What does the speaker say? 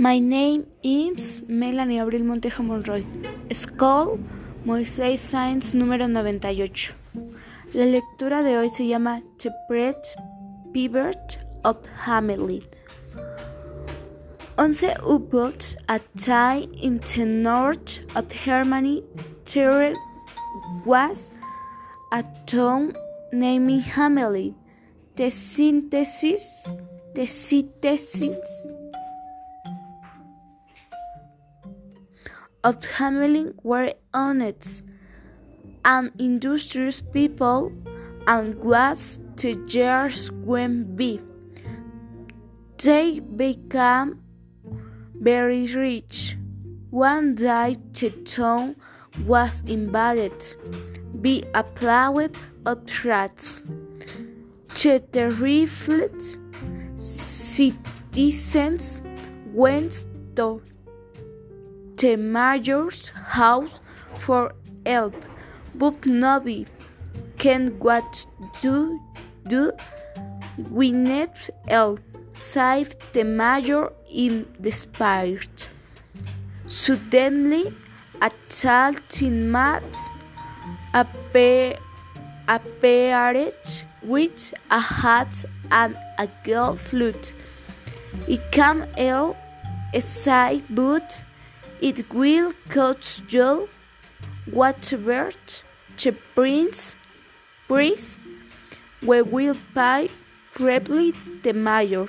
My name is Melanie Abril Montejo Monroy. School Moisés Science número 98. La lectura de hoy se llama The Bread Pivot of Hamelin. On the U-boat at time in the north of Germany, there was a town named Hamelin. The synthesis, the synthesis of Hamelin were honest and industrious people and was to years went by. They became very rich. One day the town was invaded by a plague of rats. The terrified citizens went to the mayor's house for help, but nobody can what to do. We need help, said the mayor in despair. Suddenly, a tall tin man appeared with a hat and a gold flute. It came ill, a side but it will cost you whatever the prince price we will pay, gravely the mayor.